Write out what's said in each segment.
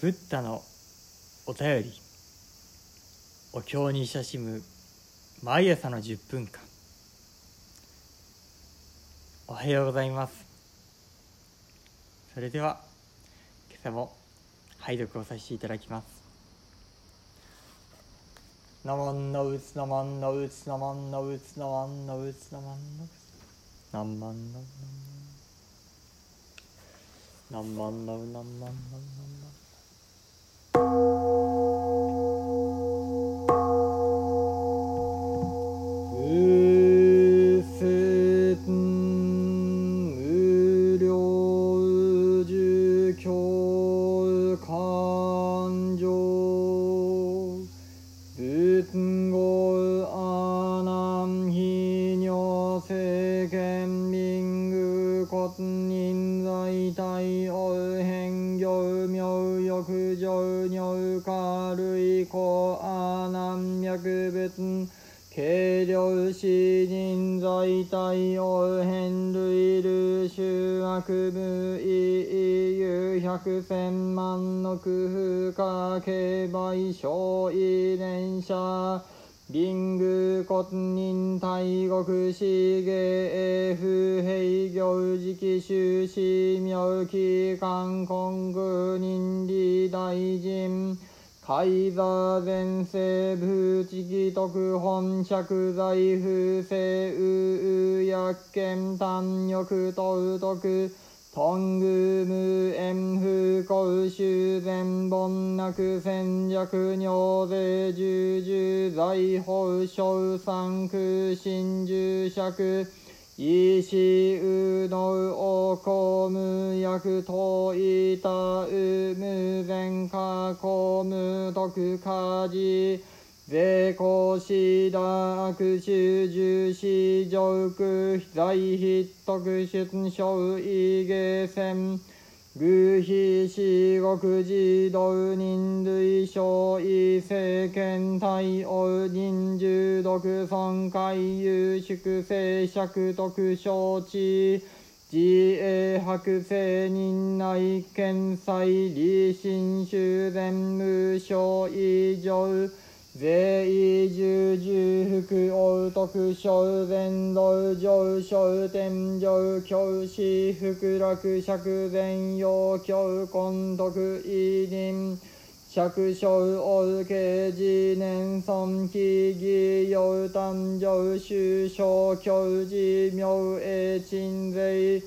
ブッダのお便り。お経に親しむ毎朝の10分間。おはようございます。それでは今朝も拝読をさせていただきます「ナマンナウツナマンナウツナマンナウツナマンナウツナマンナウツナマンナウナンマンナンマンナウナンマンナウナンマンう量死人在体お変類類衆悪無意有百千万の工夫か競売小遺伝者リング骨人大国資芸不平行時期終始妙期間根具人理大臣海座前世部知義特本釈財不正うう薬見単欲と徳トング無縁不幸修善凡なく戦略尿税重々財宝小三空心重釈。医師うのおこむ薬といたう無前かこむ徳家事税公しだ悪臭重視上空在筆徳出生異芸戦偶非四国児童人類小異政権対応人重独尊海有粛清釈徳承知自衛白聖人内検裁理心修善無償異常。税異重重福王徳小善道上昇天上教師福楽釈善陽教根徳異人。釈小王刑事年尊記義陽誕生修正教示妙栄鎮税。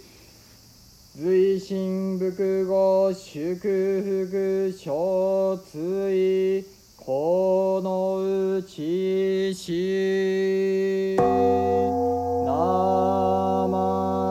随心複合祝福小追。このうちしなま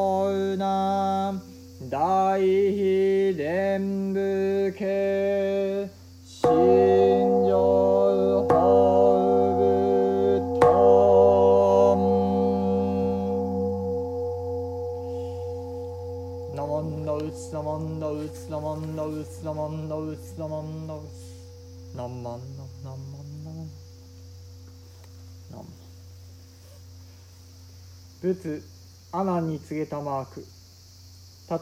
天教南大秘伝部系心情法部トンナモンのうつナモンのうつナモンのうつナモンのうつナモンのうつナンマンのナンマンのナンマン仏阿南に告げたマーク。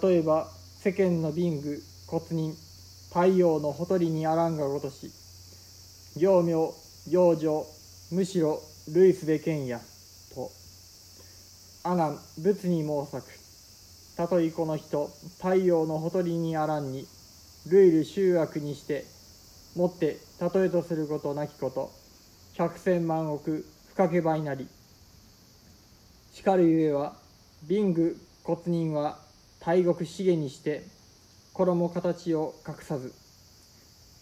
例えば世間の貧具骨人太陽のほとりにあらんがごとし行名行情むしろ類すべけんやと。阿南仏に申さくたとえこの人太陽のほとりにあらんに類類集悪にしてもって例えとすることなきこと百千万億不かけばいなり。しかるゆえは貧具骨人は大国資にして衣形を隠さず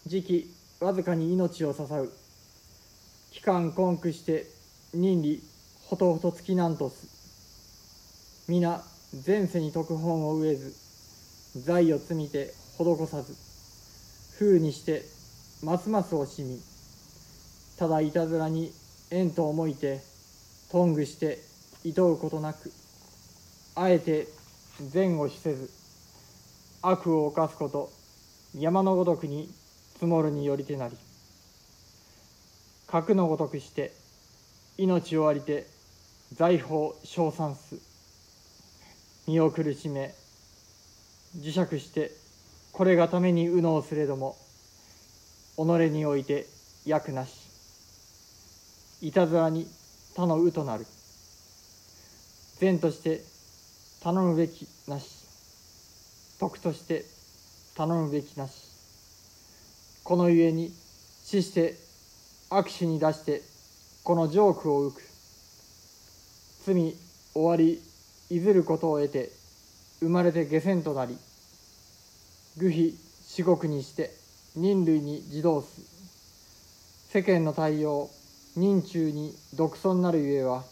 時期わずかに命を支う。期間根苦して人理ほとほとつきなんとす。皆前世に特本を植えず財を積みて施さず。風にしてますます惜しみ。ただいたずらに縁と思いてトングして厭うことなく。あえて前後しせず悪を犯すこと山のごとくに積もるによりてなり核のごとくして命をありて財宝称賛す身を苦しめ磁石してこれがために右脳すれども己において役なしいたずらに他のうとなる。善として頼むべきなし。徳として頼むべきなし。このゆえに死して悪手に出してこのジョークを浮く。罪終わりいずることを得て生まれて下船となり愚費至極にして人類に自動す世間の対応人中に独尊なるゆえは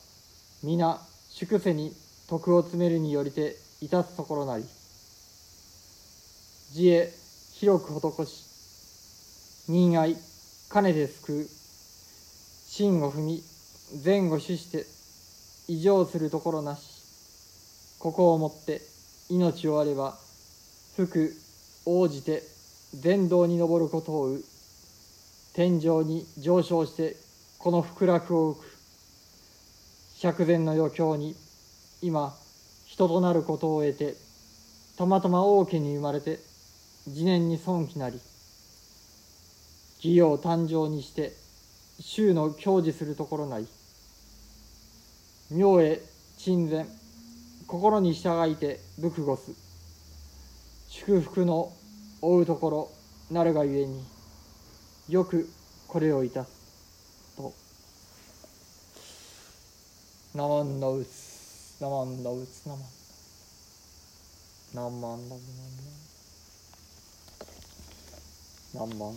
皆粛せに徳を詰めるによりていたすところなり自へ広く施し人愛兼ねて救う真を踏み前後主して異常するところなしここをもって命をあれば福応じて禅道に登ることをう。天井に上昇してこの福楽を浮く。釈然の余興に今人となることを得てたまたま王家に生まれて次年に尊貴なり義業誕生にして衆の享受するところなり明へ鎮前心に従いて仏語す祝福の追うところなるがゆえによくこれをいたす。と「なんのうつなまんのうつなまん。なまんのうつなまんのう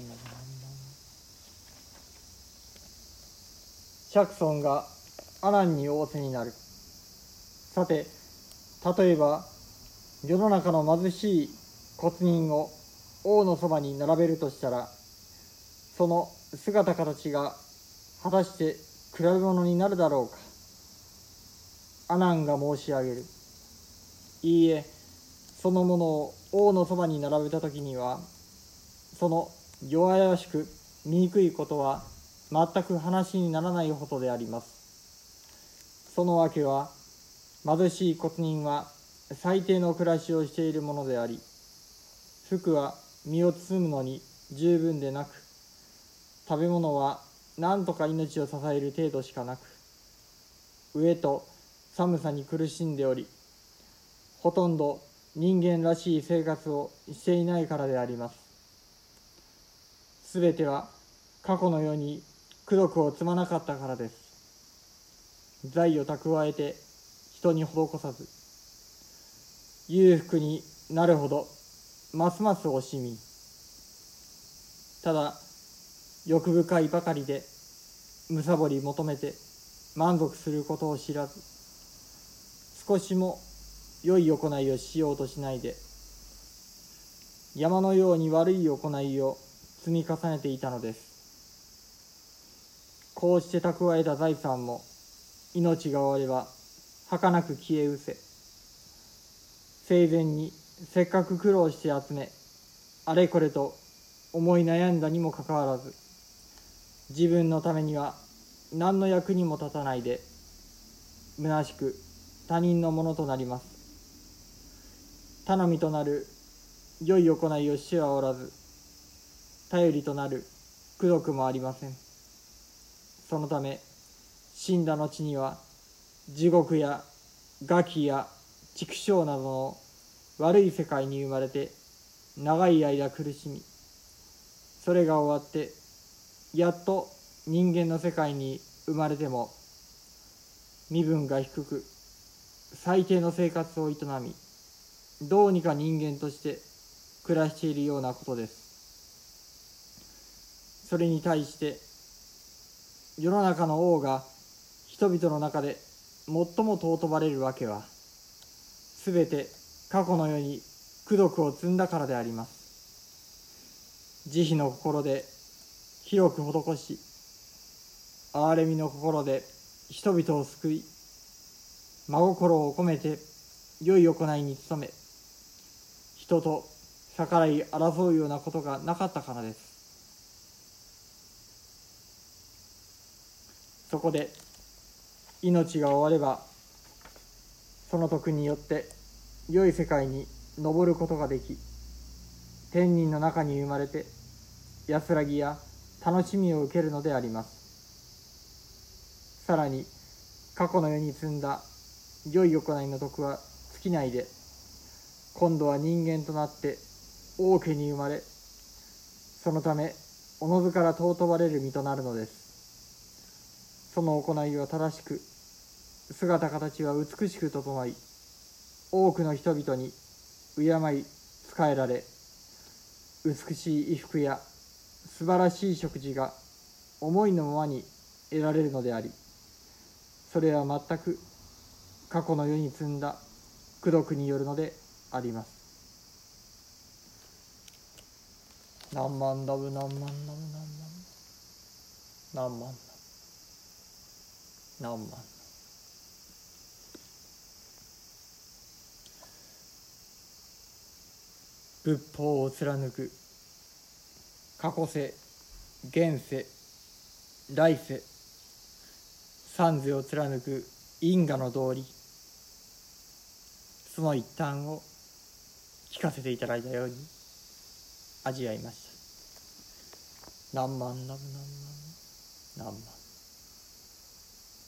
釈尊が阿南に仰せになる。さて例えば世の中の貧しい骨人を王のそばに並べるとしたらその姿形が果たして比べ物になるだろうか。阿南が申し上げる。いいえそのものを王のそばに並べた時にはその弱々しく醜いことは全く話にならないほどであります。その訳は貧しい骨人は最低の暮らしをしているものであり服は身を包むのに十分でなく食べ物は何とか命を支える程度しかなく飢えと寒さに苦しんでおりほとんど人間らしい生活をしていないからであります。すべては過去のように功徳を積まなかったからです。財を蓄えて人に施さず裕福になるほどますます惜しみ。ただ欲深いばかりでむさぼり求めて満足することを知らず少しも良い行いをしようとしないで山のように悪い行いを積み重ねていたのです。こうして蓄えた財産も命が終われば儚く消え失せ生前にせっかく苦労して集めあれこれと思い悩んだにもかかわらず自分のためには何の役にも立たないで虚しく他人のものとなります。頼みとなる良い行いをしてはおらず頼りとなる功徳もありません。そのため死んだ後には地獄や餓鬼や畜生などの悪い世界に生まれて長い間苦しみそれが終わってやっと人間の世界に生まれても身分が低く最低の生活を営みどうにか人間として暮らしているようなことです。それに対して世の中の王が人々の中で最も尊ばれるわけは全て過去の世に功徳を積んだからであります。慈悲の心で広く施し憐れみの心で人々を救い真心を込めて良い行いに努め人と逆らい争うようなことがなかったからです。そこで命が終わればその徳によって良い世界に登ることができ天人の中に生まれて安らぎや楽しみを受けるのであります。さらに過去の世に積んだ良い行いの徳は尽きないで今度は人間となって王家に生まれそのためおのずから尊ばれる身となるのです。その行いは正しく姿形は美しく整い多くの人々に敬い仕えられ美しい衣服や素晴らしい食事が思いのままに得られるのでありそれは全く過去の世に積んだ功徳によるのであります何万ダブ何万ダブ何万何万何万仏法を貫く過去世現世来世三世を貫く因果の道理。その一端を聞かせていただいたように味わいました。何万何万何万何万。